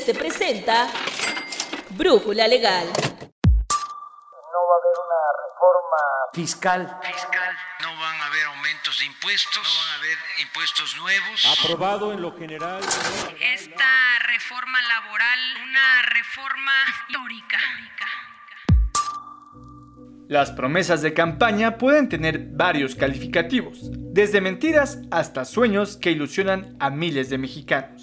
se presenta Brújula Legal. No va a haber una reforma fiscal. Fiscal. No van a haber aumentos de impuestos. No van a haber impuestos nuevos. Aprobado en lo general. Esta reforma laboral, una reforma histórica. Las promesas de campaña pueden tener varios calificativos, desde mentiras hasta sueños que ilusionan a miles de mexicanos.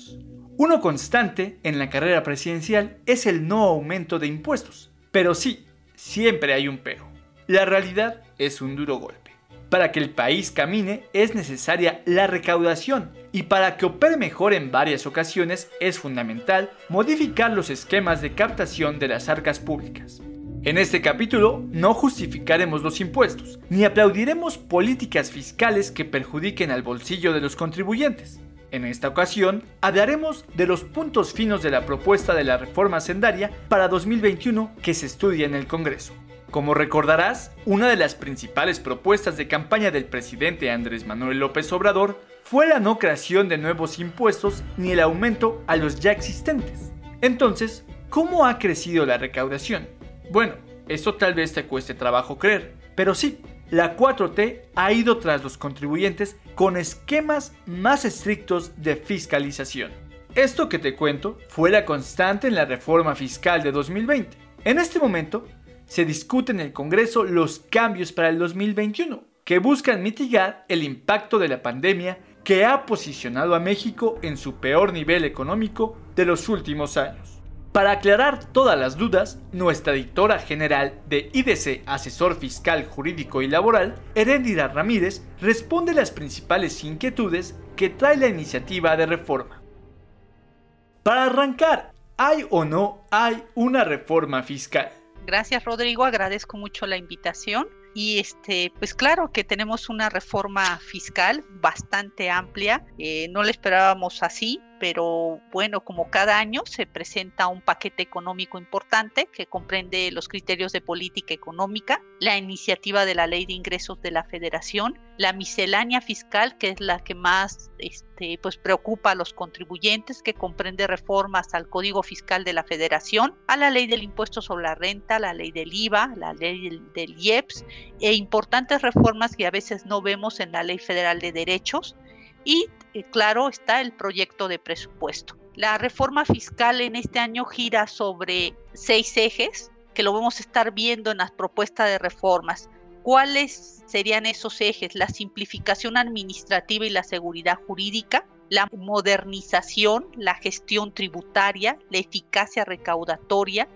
Uno constante en la carrera presidencial es el no aumento de impuestos. Pero sí, siempre hay un pero. La realidad es un duro golpe. Para que el país camine es necesaria la recaudación y para que opere mejor en varias ocasiones es fundamental modificar los esquemas de captación de las arcas públicas. En este capítulo no justificaremos los impuestos, ni aplaudiremos políticas fiscales que perjudiquen al bolsillo de los contribuyentes. En esta ocasión, hablaremos de los puntos finos de la propuesta de la reforma sendaria para 2021 que se estudia en el Congreso. Como recordarás, una de las principales propuestas de campaña del presidente Andrés Manuel López Obrador fue la no creación de nuevos impuestos ni el aumento a los ya existentes. Entonces, ¿cómo ha crecido la recaudación? Bueno, eso tal vez te cueste trabajo creer, pero sí, la 4T ha ido tras los contribuyentes con esquemas más estrictos de fiscalización. Esto que te cuento fue la constante en la reforma fiscal de 2020. En este momento, se discute en el Congreso los cambios para el 2021, que buscan mitigar el impacto de la pandemia que ha posicionado a México en su peor nivel económico de los últimos años. Para aclarar todas las dudas, nuestra editora general de IDC Asesor Fiscal Jurídico y Laboral, Heréndira Ramírez, responde las principales inquietudes que trae la iniciativa de reforma. Para arrancar, ¿hay o no hay una reforma fiscal? Gracias Rodrigo, agradezco mucho la invitación. Y este, pues claro que tenemos una reforma fiscal bastante amplia, eh, no la esperábamos así, pero bueno, como cada año se presenta un paquete económico importante que comprende los criterios de política económica, la iniciativa de la ley de ingresos de la federación, la miscelánea fiscal, que es la que más este, pues preocupa a los contribuyentes, que comprende reformas al Código Fiscal de la Federación, a la ley del impuesto sobre la renta, la ley del IVA, la ley del, del IEPS, e importantes reformas que a veces no vemos en la Ley Federal de Derechos, y eh, claro está el proyecto de presupuesto. La reforma fiscal en este año gira sobre seis ejes que lo vamos a estar viendo en las propuestas de reformas. ¿Cuáles serían esos ejes? La simplificación administrativa y la seguridad jurídica, la modernización, la gestión tributaria, la eficacia recaudatoria,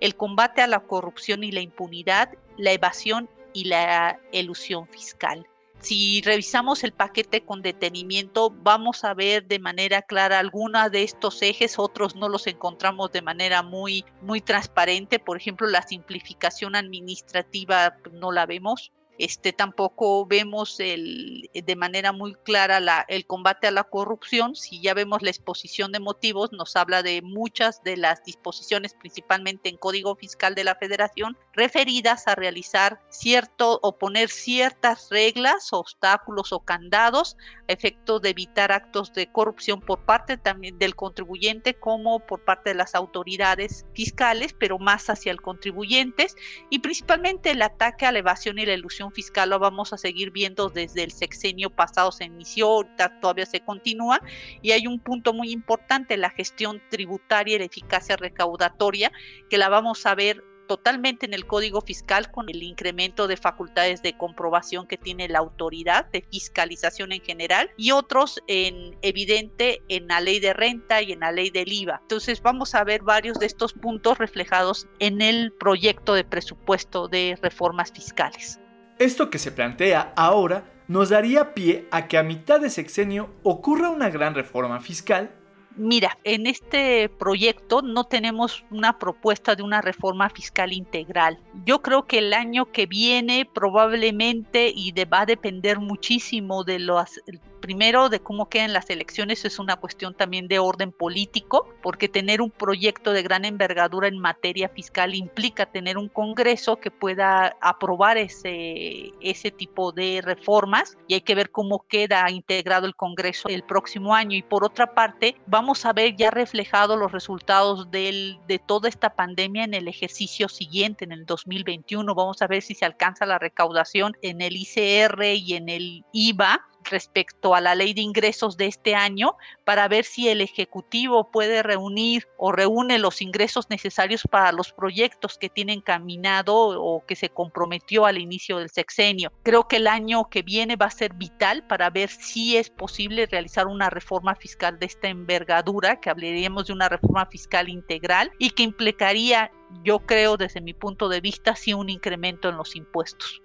el combate a la corrupción y la impunidad, la evasión y la elusión fiscal si revisamos el paquete con detenimiento, vamos a ver de manera clara algunos de estos ejes, otros no los encontramos de manera muy, muy transparente. Por ejemplo, la simplificación administrativa pues, no la vemos. Este, tampoco vemos el, de manera muy clara la, el combate a la corrupción. Si ya vemos la exposición de motivos, nos habla de muchas de las disposiciones, principalmente en Código Fiscal de la Federación, referidas a realizar cierto o poner ciertas reglas, obstáculos o candados a efecto de evitar actos de corrupción por parte también del contribuyente como por parte de las autoridades fiscales, pero más hacia el contribuyente y principalmente el ataque a la evasión y la ilusión fiscal lo vamos a seguir viendo desde el sexenio pasado se inició, todavía se continúa y hay un punto muy importante, la gestión tributaria y la eficacia recaudatoria, que la vamos a ver totalmente en el Código Fiscal con el incremento de facultades de comprobación que tiene la autoridad de fiscalización en general y otros en evidente en la ley de renta y en la ley del IVA. Entonces vamos a ver varios de estos puntos reflejados en el proyecto de presupuesto de reformas fiscales. Esto que se plantea ahora nos daría pie a que a mitad de sexenio ocurra una gran reforma fiscal Mira, en este proyecto no tenemos una propuesta de una reforma fiscal integral. Yo creo que el año que viene probablemente y va a depender muchísimo de los Primero, de cómo quedan las elecciones es una cuestión también de orden político, porque tener un proyecto de gran envergadura en materia fiscal implica tener un Congreso que pueda aprobar ese, ese tipo de reformas y hay que ver cómo queda integrado el Congreso el próximo año. Y por otra parte, vamos a ver ya reflejados los resultados del, de toda esta pandemia en el ejercicio siguiente, en el 2021. Vamos a ver si se alcanza la recaudación en el ICR y en el IVA respecto a la ley de ingresos de este año para ver si el Ejecutivo puede reunir o reúne los ingresos necesarios para los proyectos que tienen caminado o que se comprometió al inicio del sexenio. Creo que el año que viene va a ser vital para ver si es posible realizar una reforma fiscal de esta envergadura, que hablaríamos de una reforma fiscal integral y que implicaría, yo creo desde mi punto de vista, sí un incremento en los impuestos.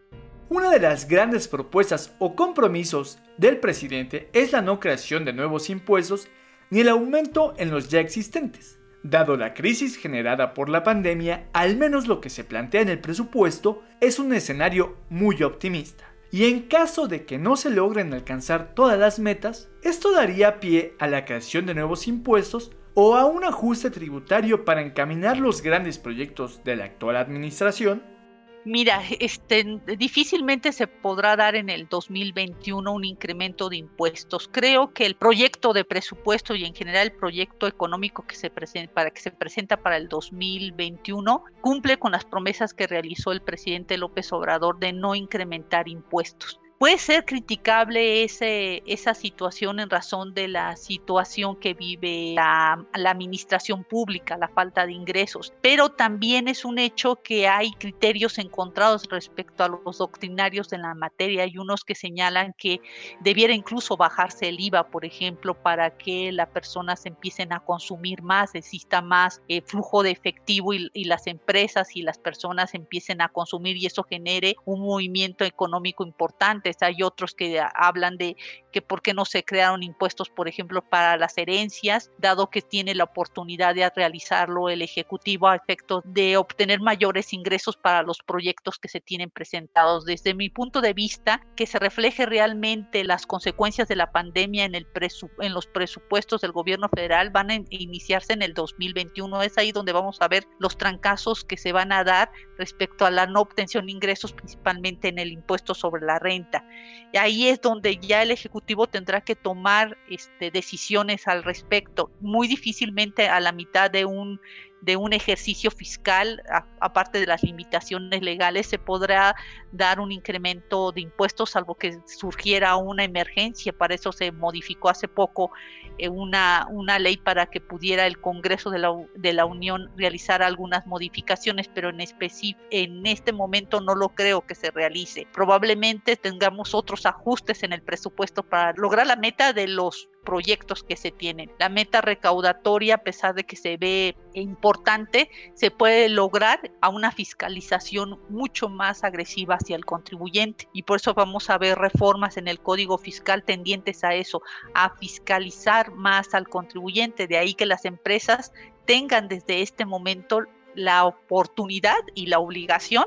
Una de las grandes propuestas o compromisos del presidente es la no creación de nuevos impuestos ni el aumento en los ya existentes. Dado la crisis generada por la pandemia, al menos lo que se plantea en el presupuesto es un escenario muy optimista. Y en caso de que no se logren alcanzar todas las metas, esto daría pie a la creación de nuevos impuestos o a un ajuste tributario para encaminar los grandes proyectos de la actual administración Mira, este, difícilmente se podrá dar en el 2021 un incremento de impuestos. Creo que el proyecto de presupuesto y en general el proyecto económico que se presenta para que se presenta para el 2021 cumple con las promesas que realizó el presidente López Obrador de no incrementar impuestos. Puede ser criticable ese, esa situación en razón de la situación que vive la, administración pública, la falta de ingresos, pero también es un hecho que hay criterios encontrados respecto a los doctrinarios en la materia. Hay unos que señalan que debiera incluso bajarse el IVA, por ejemplo, para que las personas empiecen a consumir más, exista más eh, flujo de efectivo y, y las empresas y las personas empiecen a consumir y eso genere un movimiento económico importante hay otros que hablan de que por qué no se crearon impuestos, por ejemplo, para las herencias, dado que tiene la oportunidad de realizarlo el Ejecutivo a efecto de obtener mayores ingresos para los proyectos que se tienen presentados. Desde mi punto de vista, que se refleje realmente las consecuencias de la pandemia en, el en los presupuestos del gobierno federal van a iniciarse en el 2021. Es ahí donde vamos a ver los trancazos que se van a dar respecto a la no obtención de ingresos, principalmente en el impuesto sobre la renta. Y ahí es donde ya el Ejecutivo tendrá que tomar este, decisiones al respecto. Muy difícilmente a la mitad de un de un ejercicio fiscal, aparte de las limitaciones legales, se podrá dar un incremento de impuestos, salvo que surgiera una emergencia. Para eso se modificó hace poco eh, una, una ley para que pudiera el Congreso de la, de la Unión realizar algunas modificaciones, pero en, en este momento no lo creo que se realice. Probablemente tengamos otros ajustes en el presupuesto para lograr la meta de los proyectos que se tienen. La meta recaudatoria, a pesar de que se ve importante, se puede lograr a una fiscalización mucho más agresiva hacia el contribuyente. Y por eso vamos a ver reformas en el Código Fiscal tendientes a eso, a fiscalizar más al contribuyente. De ahí que las empresas tengan desde este momento la oportunidad y la obligación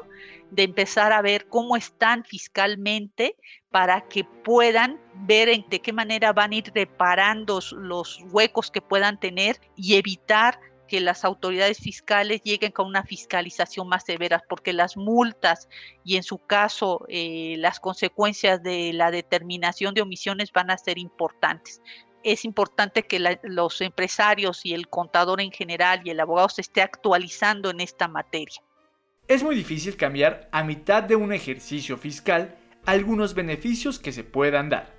de empezar a ver cómo están fiscalmente para que puedan ver en de qué manera van a ir reparando los huecos que puedan tener y evitar que las autoridades fiscales lleguen con una fiscalización más severa, porque las multas y en su caso eh, las consecuencias de la determinación de omisiones van a ser importantes es importante que los empresarios y el contador en general y el abogado se esté actualizando en esta materia. Es muy difícil cambiar a mitad de un ejercicio fiscal algunos beneficios que se puedan dar.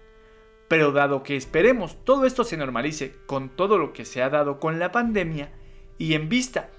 Pero dado que esperemos todo esto se normalice con todo lo que se ha dado con la pandemia y en vista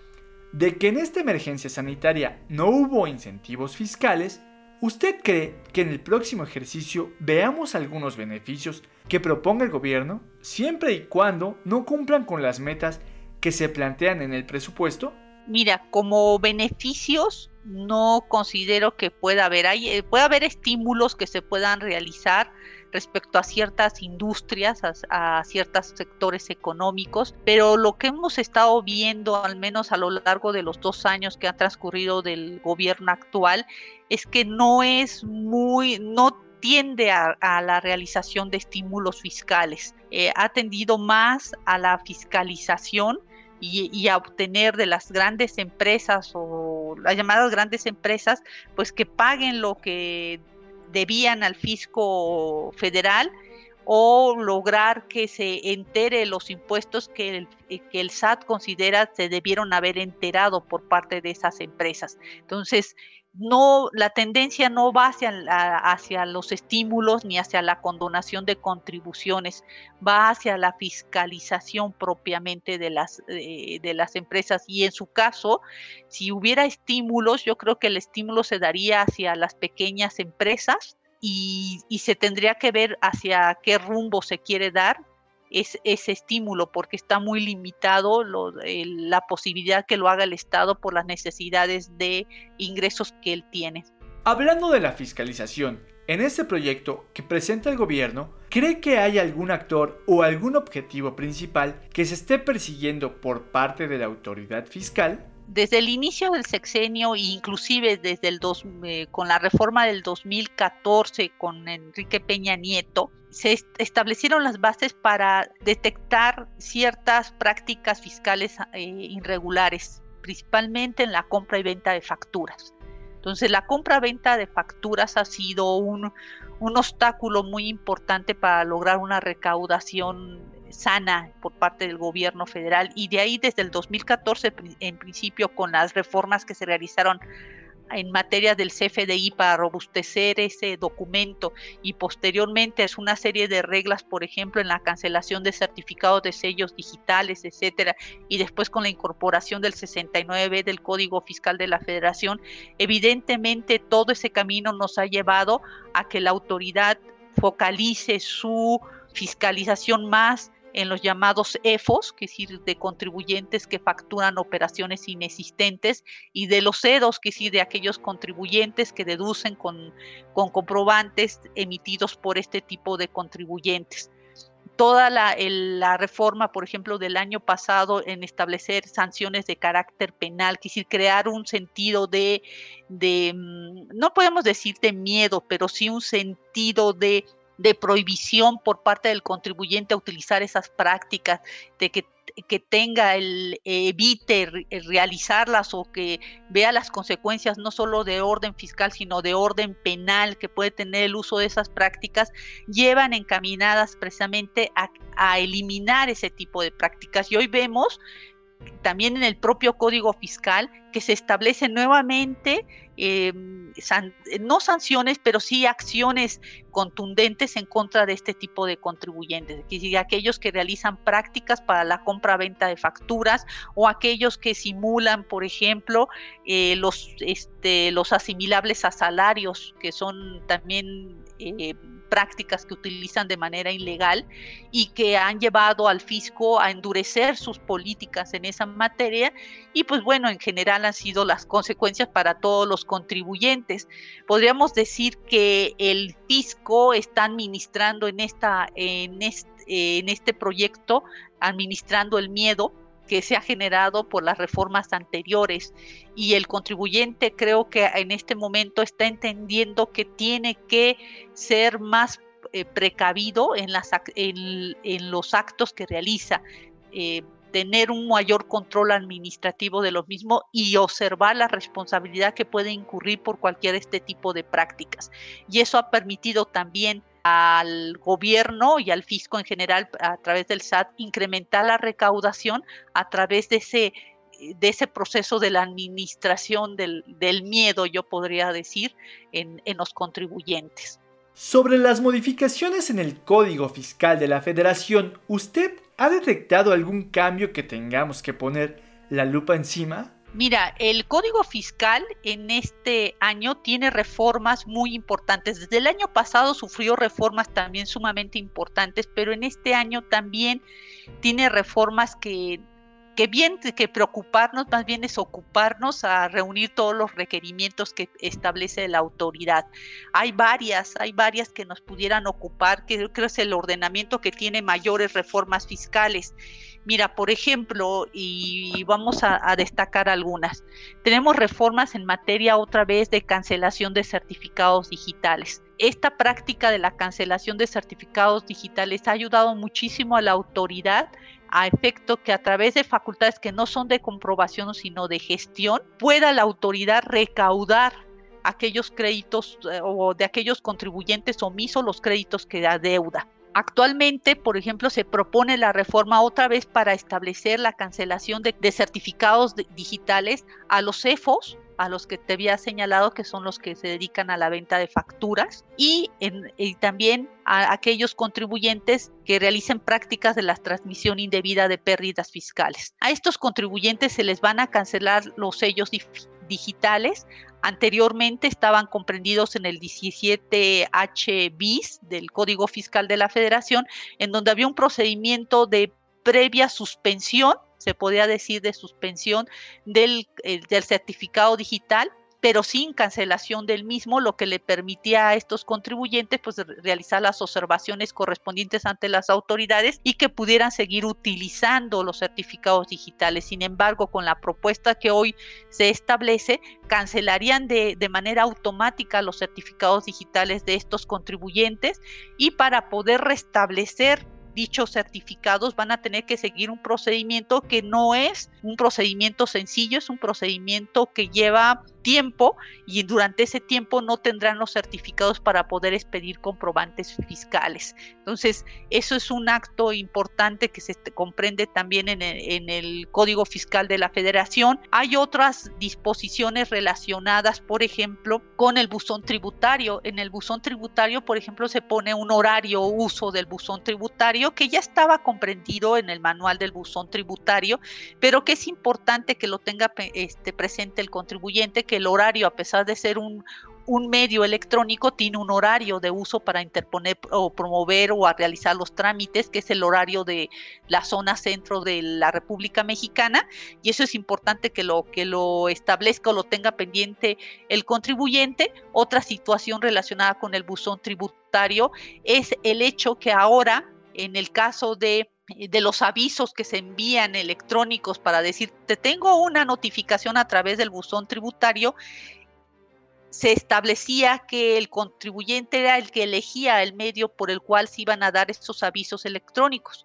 de que en esta emergencia sanitaria no hubo incentivos fiscales, ¿usted cree que en el próximo ejercicio veamos algunos beneficios que proponga el gobierno siempre y cuando no cumplan con las metas que se plantean en el presupuesto? Mira, como beneficios no considero que pueda haber. Eh, puede haber estímulos que se puedan realizar respecto a ciertas industrias, a, ciertos sectores económicos, pero lo que hemos estado viendo, al menos a lo largo de los dos años que han transcurrido del gobierno actual, es que no es muy, no tiende a, la realización de estímulos fiscales. Eh, ha tendido más a la fiscalización y, a obtener de las grandes empresas o las llamadas grandes empresas, pues que paguen lo que debían al fisco federal o lograr que se entere los impuestos que el, que el SAT considera se debieron haber enterado por parte de esas empresas. Entonces, no, la tendencia no va hacia, hacia los estímulos ni hacia la condonación de contribuciones, va hacia la fiscalización propiamente de las, eh, de las empresas. Y en su caso, si hubiera estímulos, yo creo que el estímulo se daría hacia las pequeñas empresas y, y se tendría que ver hacia qué rumbo se quiere dar es, ese estímulo porque está muy limitado la posibilidad que lo haga el Estado por las necesidades de ingresos que él tiene. Hablando de la fiscalización, en este proyecto que presenta el gobierno, ¿cree que hay algún actor o algún objetivo principal que se esté persiguiendo por parte de la autoridad fiscal? desde el inicio del sexenio e inclusive desde el dos, eh, con la reforma del 2014 con Enrique Peña Nieto, se establecieron las bases para detectar ciertas prácticas fiscales eh, irregulares, principalmente en la compra y venta de facturas. Entonces, la compra-venta de facturas ha sido un, un obstáculo muy importante para lograr una recaudación sana por parte del gobierno federal y de ahí desde el 2014 en principio con las reformas que se realizaron en materia del CFDI para robustecer ese documento y posteriormente es una serie de reglas, por ejemplo, en la cancelación de certificados de sellos digitales, etcétera, y después con la incorporación del 69 del Código Fiscal de la Federación, evidentemente todo ese camino nos ha llevado a que la autoridad focalice su fiscalización más en los llamados EFOS, que es decir, de contribuyentes que facturan operaciones inexistentes, y de los EDOS, que es decir, de aquellos contribuyentes que deducen con, con comprobantes emitidos por este tipo de contribuyentes. Toda la, la, reforma, por ejemplo, del año pasado en establecer sanciones de carácter penal, que decir, crear un sentido de, de, mm, no podemos decir de miedo, pero sí un sentido de de prohibición por parte del contribuyente a utilizar esas prácticas, de que, que tenga el evite realizarlas o que vea las consecuencias no solo de orden fiscal, sino de orden penal que puede tener el uso de esas prácticas, llevan encaminadas precisamente a eliminar ese tipo de prácticas. Y hoy vemos también en el propio Código Fiscal que se establece nuevamente eh, no sanciones, pero sí acciones contundentes en contra de este tipo de contribuyentes, que aquellos que realizan prácticas para la compra-venta de facturas o aquellos que simulan, por ejemplo, eh, los, este, los asimilables a salarios, que son también eh, prácticas que utilizan de manera ilegal y que han llevado al fisco a endurecer sus políticas en esa materia y pues bueno, en general han sido las consecuencias para todos los contribuyentes. Podríamos decir que el fisco está administrando en, esta, en, este, en este proyecto, administrando el miedo que se ha generado por las reformas anteriores y el contribuyente creo que en este momento está entendiendo que tiene que ser más eh, precavido en, las, en, los actos que realiza. Eh, tener un mayor control administrativo de lo mismo y observar la responsabilidad que puede incurrir por cualquier este tipo de prácticas. Y eso ha permitido también al gobierno y al fisco en general a través del SAT incrementar la recaudación a través de ese de ese proceso de la administración del, del miedo, yo podría decir, en, en los contribuyentes. Sobre las modificaciones en el Código Fiscal de la Federación, ¿usted ha detectado algún cambio que tengamos que poner la lupa encima? Mira, el Código Fiscal en este año tiene reformas muy importantes. Desde el año pasado sufrió reformas también sumamente importantes, pero en este año también tiene reformas que que bien que preocuparnos, más bien es ocuparnos a reunir todos los requerimientos que establece la autoridad. Hay varias, hay varias que nos pudieran ocupar, que creo que es el ordenamiento que tiene mayores reformas fiscales. Mira, por ejemplo, y vamos a, destacar algunas, tenemos reformas en materia otra vez de cancelación de certificados digitales. Esta práctica de la cancelación de certificados digitales ha ayudado muchísimo a la autoridad a efecto que a través de facultades que no son de comprobación sino de gestión, pueda la autoridad recaudar aquellos créditos eh, o de aquellos contribuyentes omisos los créditos que da deuda. Actualmente, por ejemplo, se propone la reforma otra vez para establecer la cancelación de, certificados digitales a los CEFOS, a los que te había señalado que son los que se dedican a la venta de facturas y, y, también a aquellos contribuyentes que realicen prácticas de la transmisión indebida de pérdidas fiscales. A estos contribuyentes se les van a cancelar los sellos digitales. Anteriormente estaban comprendidos en el 17H bis del Código Fiscal de la Federación, en donde había un procedimiento de previa suspensión se podía decir de suspensión del, eh, del certificado digital pero sin cancelación del mismo, lo que le permitía a estos contribuyentes pues realizar las observaciones correspondientes ante las autoridades y que pudieran seguir utilizando los certificados digitales. Sin embargo, con la propuesta que hoy se establece, cancelarían de, de manera automática los certificados digitales de estos contribuyentes y para poder restablecer dichos certificados van a tener que seguir un procedimiento que no es un procedimiento sencillo, es un procedimiento que lleva tiempo y durante ese tiempo no tendrán los certificados para poder expedir comprobantes fiscales. Entonces, eso es un acto importante que se comprende también en el, Código Fiscal de la Federación. Hay otras disposiciones relacionadas, por ejemplo, con el buzón tributario. En el buzón tributario, por ejemplo, se pone un horario uso del buzón tributario que ya estaba comprendido en el manual del buzón tributario, pero que es importante que lo tenga este, presente el contribuyente, que el horario, a pesar de ser un, un medio electrónico tiene un horario de uso para interponer o promover o a realizar los trámites, que es el horario de la zona centro de la República Mexicana, y eso es importante que lo, que lo establezca o lo tenga pendiente el contribuyente. Otra situación relacionada con el buzón tributario es el hecho que ahora, en el caso de de los avisos que se envían electrónicos para decir, te tengo una notificación a través del buzón tributario, se establecía que el contribuyente era el que elegía el medio por el cual se iban a dar estos avisos electrónicos.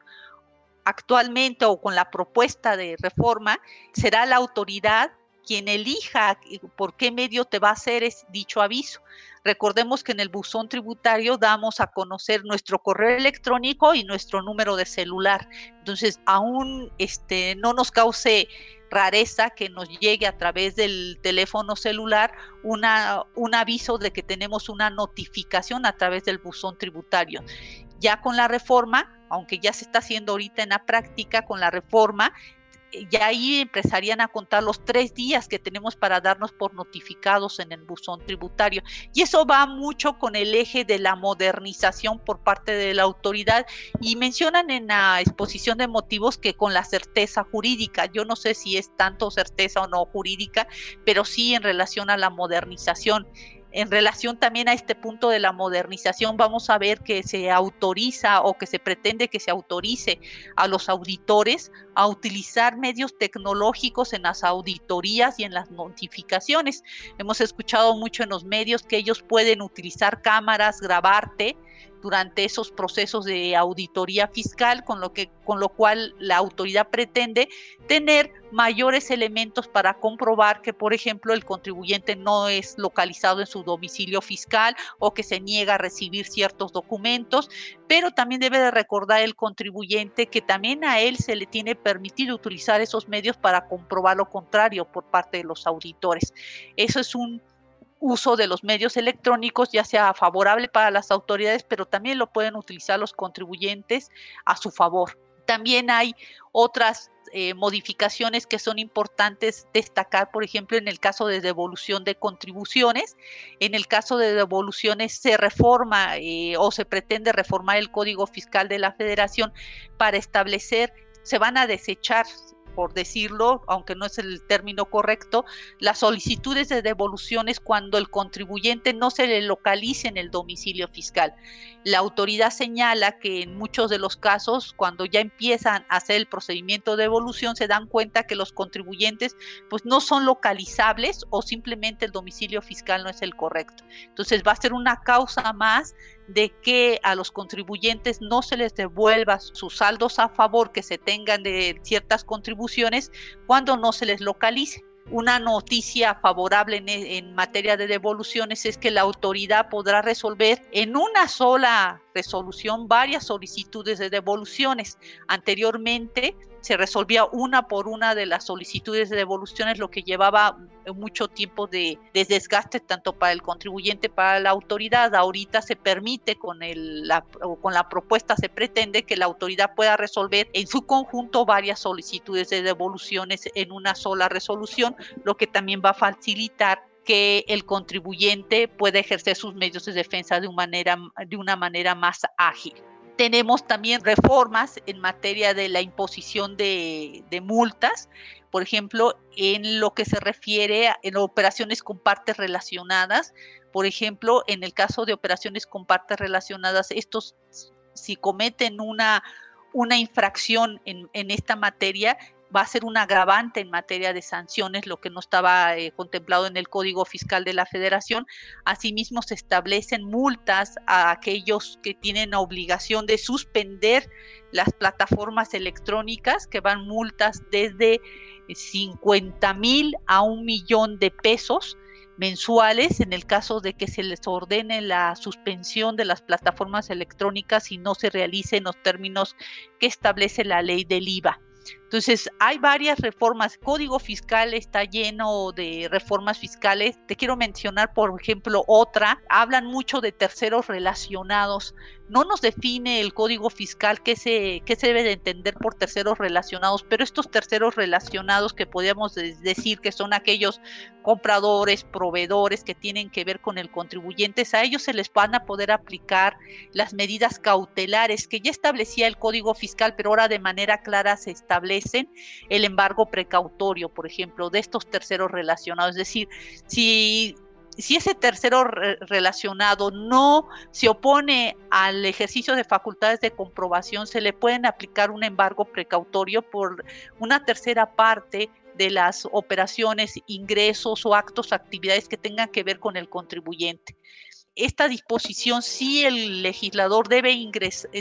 Actualmente o con la propuesta de reforma, será la autoridad quien elija por qué medio te va a hacer dicho aviso. Recordemos que en el buzón tributario damos a conocer nuestro correo electrónico y nuestro número de celular. Entonces, aún este, no nos cause rareza que nos llegue a través del teléfono celular un aviso de que tenemos una notificación a través del buzón tributario. Ya con la reforma, aunque ya se está haciendo ahorita en la práctica con la reforma, ya ahí empezarían a contar los tres días que tenemos para darnos por notificados en el buzón tributario. Y eso va mucho con el eje de la modernización por parte de la autoridad y mencionan en la exposición de motivos que con la certeza jurídica, yo no sé si es tanto certeza o no jurídica, pero sí en relación a la modernización en relación también a este punto de la modernización, vamos a ver que se autoriza o que se pretende que se autorice a los auditores a utilizar medios tecnológicos en las auditorías y en las notificaciones. Hemos escuchado mucho en los medios que ellos pueden utilizar cámaras, grabarte durante esos procesos de auditoría fiscal, con lo, que, con lo cual la autoridad pretende tener mayores elementos para comprobar que, por ejemplo, el contribuyente no es localizado en su domicilio fiscal o que se niega a recibir ciertos documentos, pero también debe de recordar el contribuyente que también a él se le tiene permitido utilizar esos medios para comprobar lo contrario por parte de los auditores. Eso es un uso de los medios electrónicos, ya sea favorable para las autoridades, pero también lo pueden utilizar los contribuyentes a su favor. También hay otras eh, modificaciones que son importantes destacar, por ejemplo, en el caso de devolución de contribuciones. En el caso de devoluciones se reforma eh, o se pretende reformar el Código Fiscal de la Federación para establecer, se van a desechar por decirlo, aunque no es el término correcto, las solicitudes de devoluciones cuando el contribuyente no se le localice en el domicilio fiscal. La autoridad señala que en muchos de los casos, cuando ya empiezan a hacer el procedimiento de devolución, se dan cuenta que los contribuyentes pues no son localizables o simplemente el domicilio fiscal no es el correcto. Entonces va a ser una causa más de que a los contribuyentes no se les devuelva sus saldos a favor que se tengan de ciertas contribuciones cuando no se les localice. Una noticia favorable en, materia de devoluciones es que la autoridad podrá resolver en una sola resolución varias solicitudes de devoluciones. Anteriormente se resolvía una por una de las solicitudes de devoluciones, lo que llevaba mucho tiempo de, desgaste tanto para el contribuyente para la autoridad. Ahorita se permite con, la, con la propuesta, se pretende que la autoridad pueda resolver en su conjunto varias solicitudes de devoluciones en una sola resolución, lo que también va a facilitar que el contribuyente pueda ejercer sus medios de defensa de de una manera más ágil. Tenemos también reformas en materia de la imposición de, multas, por ejemplo, en lo que se refiere a en operaciones con partes relacionadas. Por ejemplo, en el caso de operaciones con partes relacionadas, estos si cometen una, una infracción en, en esta materia, va a ser un agravante en materia de sanciones, lo que no estaba eh, contemplado en el Código Fiscal de la Federación. Asimismo, se establecen multas a aquellos que tienen obligación de suspender las plataformas electrónicas, que van multas desde 50 mil a un millón de pesos mensuales en el caso de que se les ordene la suspensión de las plataformas electrónicas y no se realice en los términos que establece la ley del IVA. Entonces, hay varias reformas. Código fiscal está lleno de reformas fiscales. Te quiero mencionar, por ejemplo, otra. Hablan mucho de terceros relacionados. No nos define el código fiscal qué se, qué se debe de entender por terceros relacionados, pero estos terceros relacionados que podríamos decir que son aquellos compradores, proveedores que tienen que ver con el contribuyente, a ellos se les van a poder aplicar las medidas cautelares que ya establecía el código fiscal, pero ahora de manera clara se el embargo precautorio, por ejemplo, de estos terceros relacionados. Es decir, si si ese tercero relacionado no se opone al ejercicio de facultades de comprobación, se le pueden aplicar un embargo precautorio por una tercera parte de las operaciones, ingresos o actos, actividades que tengan que ver con el contribuyente. Esta disposición sí el legislador debe,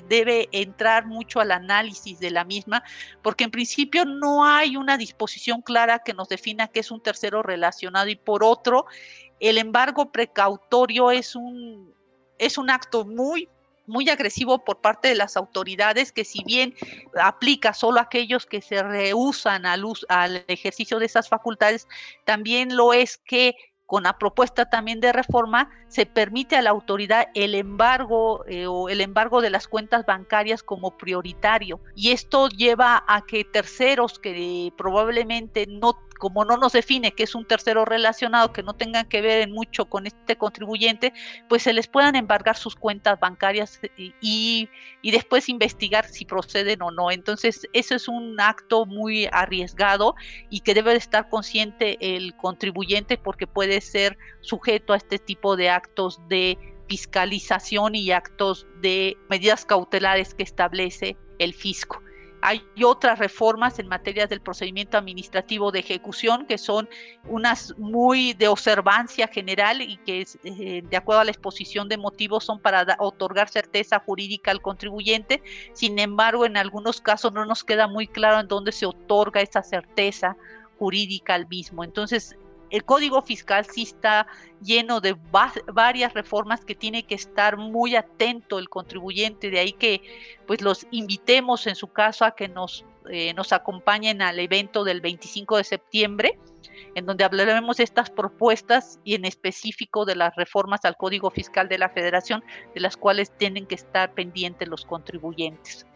debe entrar mucho al análisis de la misma, porque en principio no hay una disposición clara que nos defina qué es un tercero relacionado y por otro, el embargo precautorio es un, es un acto muy muy agresivo por parte de las autoridades que si bien aplica solo a aquellos que se rehusan al, al ejercicio de esas facultades, también lo es que con la propuesta también de reforma se permite a la autoridad el embargo eh, o el embargo de las cuentas bancarias como prioritario. Y esto lleva a que terceros que probablemente no como no nos define que es un tercero relacionado que no tengan que ver en mucho con este contribuyente, pues se les puedan embargar sus cuentas bancarias y, después investigar si proceden o no. Entonces, eso es un acto muy arriesgado y que debe de estar consciente el contribuyente porque puede ser sujeto a este tipo de actos de fiscalización y actos de medidas cautelares que establece el fisco. Hay otras reformas en materia del procedimiento administrativo de ejecución que son unas muy de observancia general y que eh, de acuerdo a la exposición de motivos son para otorgar certeza jurídica al contribuyente. Sin embargo, en algunos casos no nos queda muy claro en dónde se otorga esa certeza jurídica al mismo. Entonces, el código fiscal sí está lleno de varias reformas que tiene que estar muy atento el contribuyente, de ahí que pues los invitemos en su caso a que nos, eh, nos acompañen al evento del 25 de septiembre, en donde hablaremos de estas propuestas y en específico de las reformas al Código Fiscal de la Federación, de las cuales tienen que estar pendientes los contribuyentes.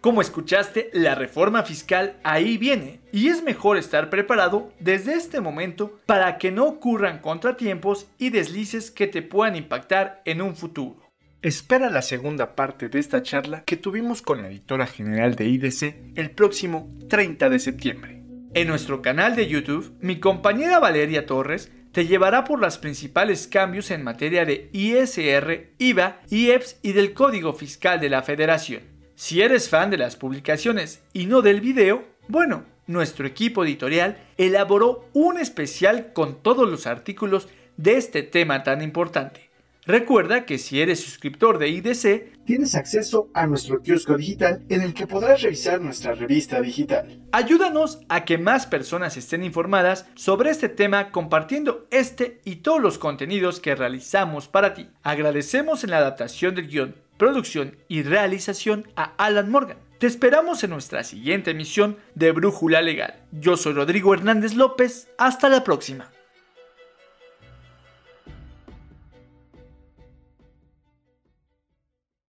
Como escuchaste, la reforma fiscal ahí viene y es mejor estar preparado desde este momento para que no ocurran contratiempos y deslices que te puedan impactar en un futuro. Espera la segunda parte de esta charla que tuvimos con la editora general de IDC el próximo 30 de septiembre. En nuestro canal de YouTube, mi compañera Valeria Torres te llevará por los principales cambios en materia de ISR, IVA, IEPS y del Código Fiscal de la Federación. Si eres fan de las publicaciones y no del video, bueno, nuestro equipo editorial elaboró un especial con todos los artículos de este tema tan importante. Recuerda que si eres suscriptor de IDC, tienes acceso a nuestro kiosco digital en el que podrás revisar nuestra revista digital. Ayúdanos a que más personas estén informadas sobre este tema compartiendo este y todos los contenidos que realizamos para ti. Agradecemos en la adaptación del guion, producción y realización a Alan Morgan. Te esperamos en nuestra siguiente emisión de Brújula Legal. Yo soy Rodrigo Hernández López. Hasta la próxima.